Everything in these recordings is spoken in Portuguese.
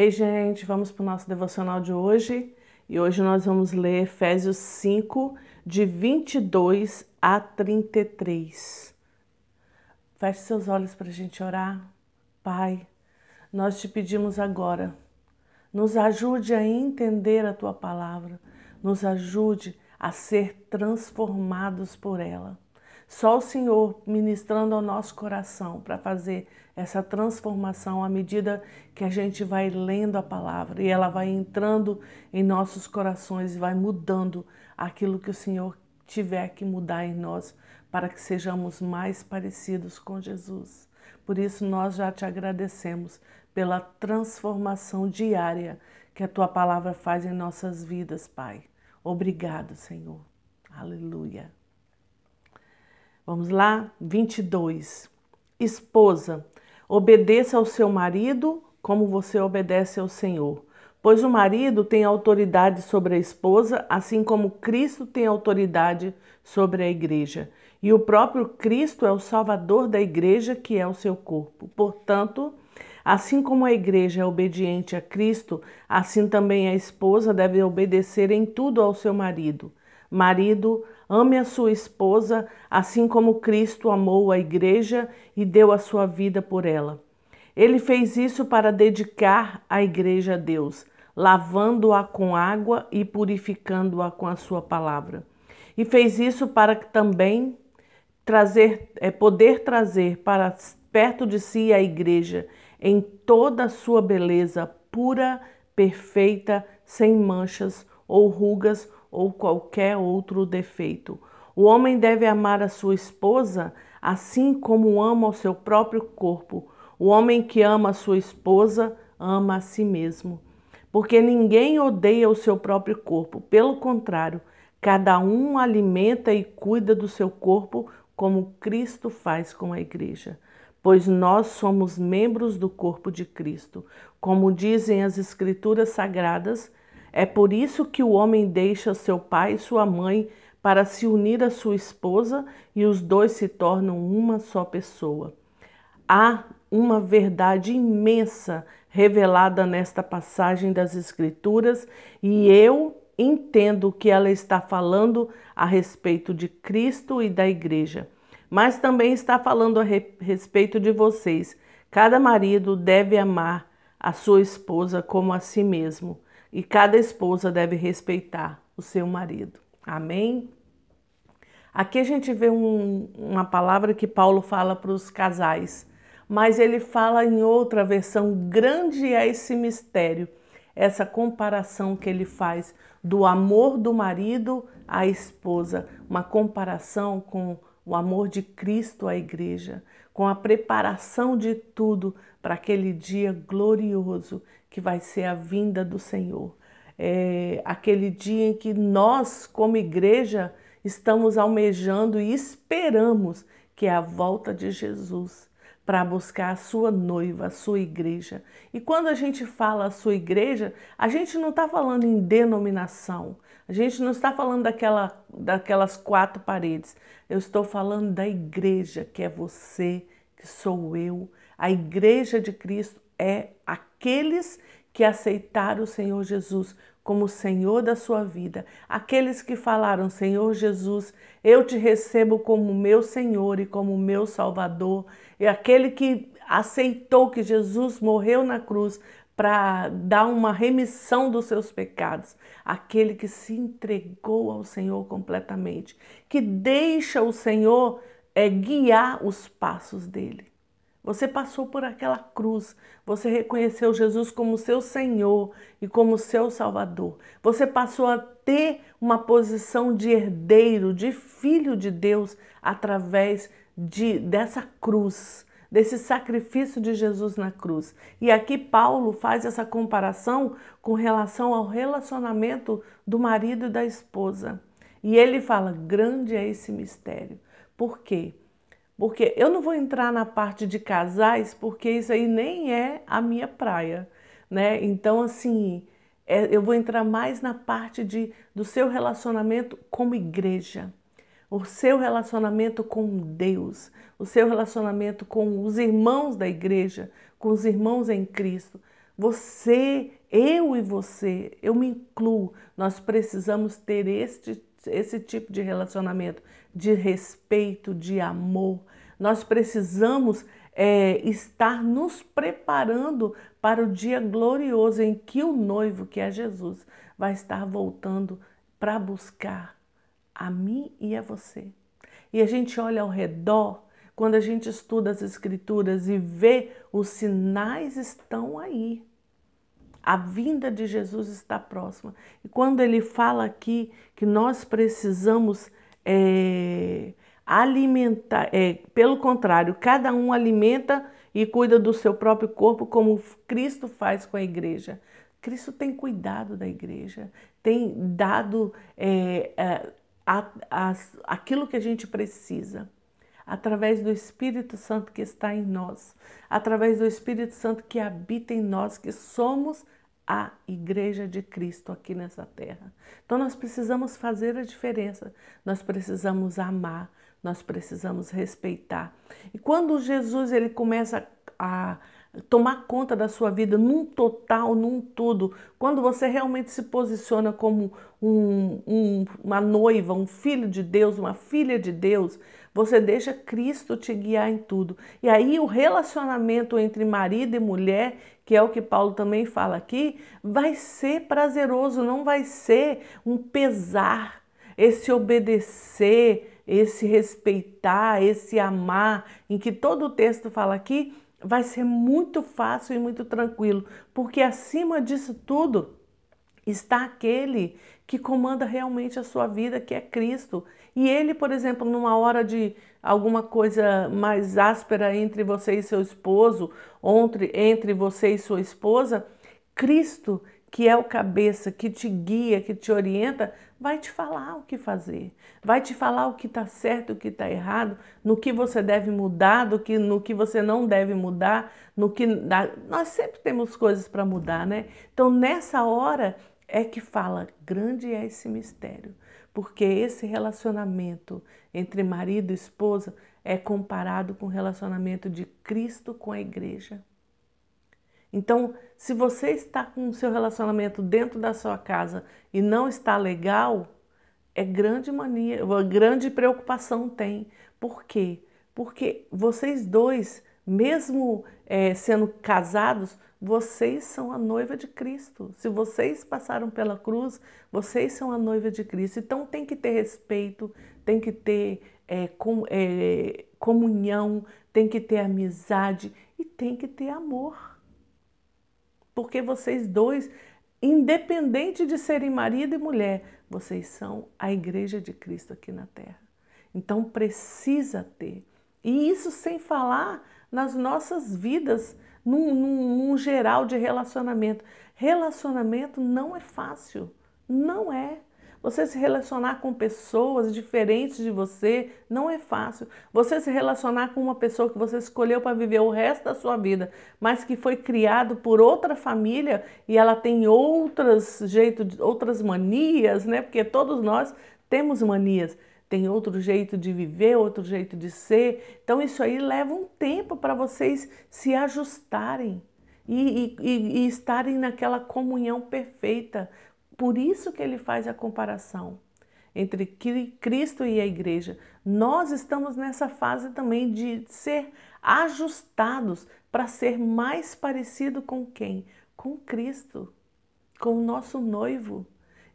Ei, gente, vamos para o nosso devocional de hoje. E hoje nós vamos ler Efésios 5, de 22 a 33. Feche seus olhos para a gente orar. Pai, nós te pedimos agora, nos ajude a entender a tua palavra, nos ajude a ser transformados por ela. Só o Senhor ministrando ao nosso coração para fazer essa transformação à medida que a gente vai lendo a palavra e ela vai entrando em nossos corações e vai mudando aquilo que o Senhor tiver que mudar em nós para que sejamos mais parecidos com Jesus. Por isso nós já te agradecemos pela transformação diária que a tua palavra faz em nossas vidas, Pai. Obrigado, Senhor. Aleluia. Vamos lá? 22. Esposa, obedeça ao seu marido como você obedece ao Senhor. Pois o marido tem autoridade sobre a esposa, assim como Cristo tem autoridade sobre a igreja. E o próprio Cristo é o Salvador da igreja, que é o seu corpo. Portanto, assim como a igreja é obediente a Cristo, assim também a esposa deve obedecer em tudo ao seu marido. Marido, Ame a sua esposa, assim como Cristo amou a igreja e deu a sua vida por ela. Ele fez isso para dedicar a igreja a Deus, lavando-a com água e purificando-a com a sua palavra. E fez isso para também trazer, é, poder trazer para perto de si a igreja em toda a sua beleza pura, perfeita, sem manchas ou rugas ou qualquer outro defeito. O homem deve amar a sua esposa assim como ama o seu próprio corpo. O homem que ama a sua esposa ama a si mesmo. Porque ninguém odeia o seu próprio corpo, pelo contrário, cada um alimenta e cuida do seu corpo como Cristo faz com a igreja. Pois nós somos membros do corpo de Cristo. Como dizem as Escrituras Sagradas, é por isso que o homem deixa seu pai e sua mãe para se unir à sua esposa e os dois se tornam uma só pessoa. Há uma verdade imensa revelada nesta passagem das Escrituras e eu entendo que ela está falando a respeito de Cristo e da Igreja, mas também está falando a respeito de vocês. Cada marido deve amar a sua esposa como a si mesmo e cada esposa deve respeitar o seu marido. Amém? Aqui a gente vê um, uma palavra que Paulo fala para os casais, mas ele fala em outra versão. Grande é esse mistério, essa comparação que ele faz do amor do marido à esposa, uma comparação com o amor de Cristo à igreja, com a preparação de tudo para aquele dia glorioso que vai ser a vinda do Senhor. É aquele dia em que nós, como igreja, estamos almejando e esperamos que é a volta de Jesus para buscar a sua noiva, a sua igreja. E quando a gente fala a sua igreja, a gente não está falando em denominação, a gente não está falando daquela, daquelas quatro paredes. Eu estou falando da igreja, que é você, que sou eu. A igreja de Cristo é aqueles que aceitaram o Senhor Jesus como Senhor da sua vida, aqueles que falaram: Senhor Jesus, eu te recebo como meu Senhor e como meu Salvador, e aquele que aceitou que Jesus morreu na cruz para dar uma remissão dos seus pecados, aquele que se entregou ao Senhor completamente, que deixa o Senhor é, guiar os passos dele. Você passou por aquela cruz, você reconheceu Jesus como seu Senhor e como seu Salvador. Você passou a ter uma posição de herdeiro, de filho de Deus através de dessa cruz, desse sacrifício de Jesus na cruz. E aqui Paulo faz essa comparação com relação ao relacionamento do marido e da esposa. E ele fala: grande é esse mistério. Por quê? Porque eu não vou entrar na parte de casais, porque isso aí nem é a minha praia, né? Então, assim, é, eu vou entrar mais na parte de, do seu relacionamento como igreja, o seu relacionamento com Deus, o seu relacionamento com os irmãos da igreja, com os irmãos em Cristo, Você, eu e você, eu me incluo, nós precisamos ter este, esse tipo de relacionamento de respeito, de amor. Nós precisamos é, estar nos preparando para o dia glorioso em que o noivo, que é Jesus, vai estar voltando para buscar a mim e a você. E a gente olha ao redor, quando a gente estuda as Escrituras e vê os sinais estão aí. A vinda de Jesus está próxima. E quando ele fala aqui que nós precisamos é, alimentar, é, pelo contrário, cada um alimenta e cuida do seu próprio corpo, como Cristo faz com a igreja. Cristo tem cuidado da igreja, tem dado é, é a, a, aquilo que a gente precisa, através do Espírito Santo que está em nós, através do Espírito Santo que habita em nós, que somos a Igreja de Cristo aqui nessa terra. Então nós precisamos fazer a diferença, nós precisamos amar, nós precisamos respeitar. E quando Jesus ele começa a tomar conta da sua vida num total, num tudo. Quando você realmente se posiciona como um, um, uma noiva, um filho de Deus, uma filha de Deus, você deixa Cristo te guiar em tudo. E aí o relacionamento entre marido e mulher, que é o que Paulo também fala aqui, vai ser prazeroso, não vai ser um pesar. Esse obedecer, esse respeitar, esse amar, em que todo o texto fala aqui, vai ser muito fácil e muito tranquilo, porque acima disso tudo está aquele que comanda realmente a sua vida, que é Cristo. E ele, por exemplo, numa hora de alguma coisa mais áspera entre você e seu esposo, entre, entre você e sua esposa, Cristo que é o cabeça, que te guia, que te orienta, vai te falar o que fazer, vai te falar o que está certo, o que está errado, no que você deve mudar, do que, no que você não deve mudar, no que nós sempre temos coisas para mudar, né? Então nessa hora é que fala grande é esse mistério, porque esse relacionamento entre marido e esposa é comparado com o relacionamento de Cristo com a igreja. Então, se você está com o seu relacionamento dentro da sua casa e não está legal, é grande mania, grande preocupação tem. Por quê? Porque vocês dois, mesmo é, sendo casados, vocês são a noiva de Cristo. Se vocês passaram pela cruz, vocês são a noiva de Cristo. Então tem que ter respeito, tem que ter é, com, é, comunhão, tem que ter amizade e tem que ter amor porque vocês dois, independente de serem marido e mulher, vocês são a igreja de Cristo aqui na terra. Então precisa ter. E isso sem falar nas nossas vidas, num, num, num geral de relacionamento. Relacionamento não é fácil, não é. Você se relacionar com pessoas diferentes de você não é fácil. Você se relacionar com uma pessoa que você escolheu para viver o resto da sua vida, mas que foi criado por outra família e ela tem outras jeito, outras manias, né? Porque todos nós temos manias. Tem outro jeito de viver, outro jeito de ser. Então isso aí leva um tempo para vocês se ajustarem. E, e, e, estarem naquela comunhão perfeita, por isso que ele faz a comparação entre Cristo e a igreja. Nós estamos nessa fase também de ser ajustados para ser mais parecido com quem? Com Cristo, com o nosso noivo.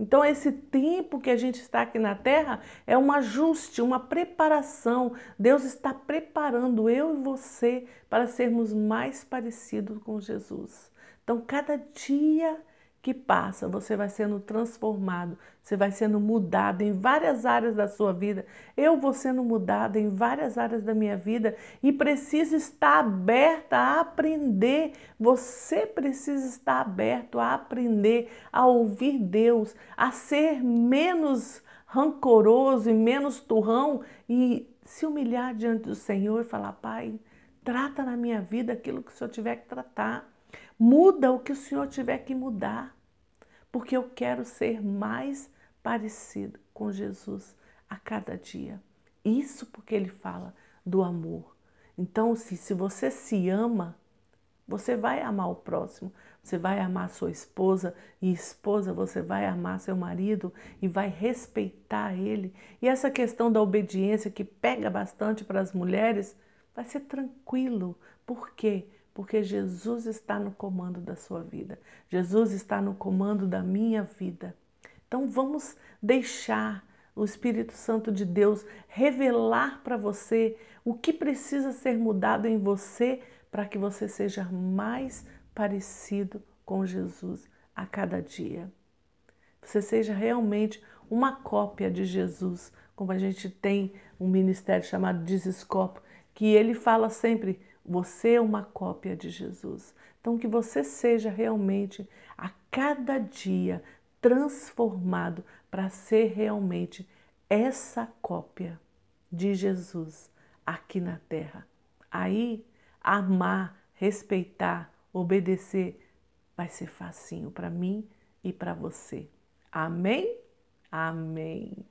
Então, esse tempo que a gente está aqui na terra é um ajuste, uma preparação. Deus está preparando eu e você para sermos mais parecidos com Jesus. Então, cada dia que passa, você vai sendo transformado, você vai sendo mudado em várias áreas da sua vida. Eu vou sendo mudada em várias áreas da minha vida e preciso estar aberta a aprender. Você precisa estar aberto a aprender, a ouvir Deus, a ser menos rancoroso e menos turrão e se humilhar diante do Senhor e falar: Pai, trata na minha vida aquilo que o Senhor tiver que tratar. Muda o que o Senhor tiver que mudar, porque eu quero ser mais parecido com Jesus a cada dia. Isso porque ele fala do amor. Então, se, se você se ama, você vai amar o próximo, você vai amar sua esposa e esposa, você vai amar seu marido e vai respeitar ele. E essa questão da obediência que pega bastante para as mulheres, vai ser tranquilo. Por quê? Porque Jesus está no comando da sua vida. Jesus está no comando da minha vida. Então vamos deixar o Espírito Santo de Deus revelar para você o que precisa ser mudado em você para que você seja mais parecido com Jesus a cada dia. Você seja realmente uma cópia de Jesus, como a gente tem um ministério chamado Desescopo, que ele fala sempre: você é uma cópia de Jesus. Então, que você seja realmente a cada dia transformado para ser realmente essa cópia de Jesus aqui na terra. Aí, amar, respeitar, obedecer vai ser facinho para mim e para você. Amém? Amém.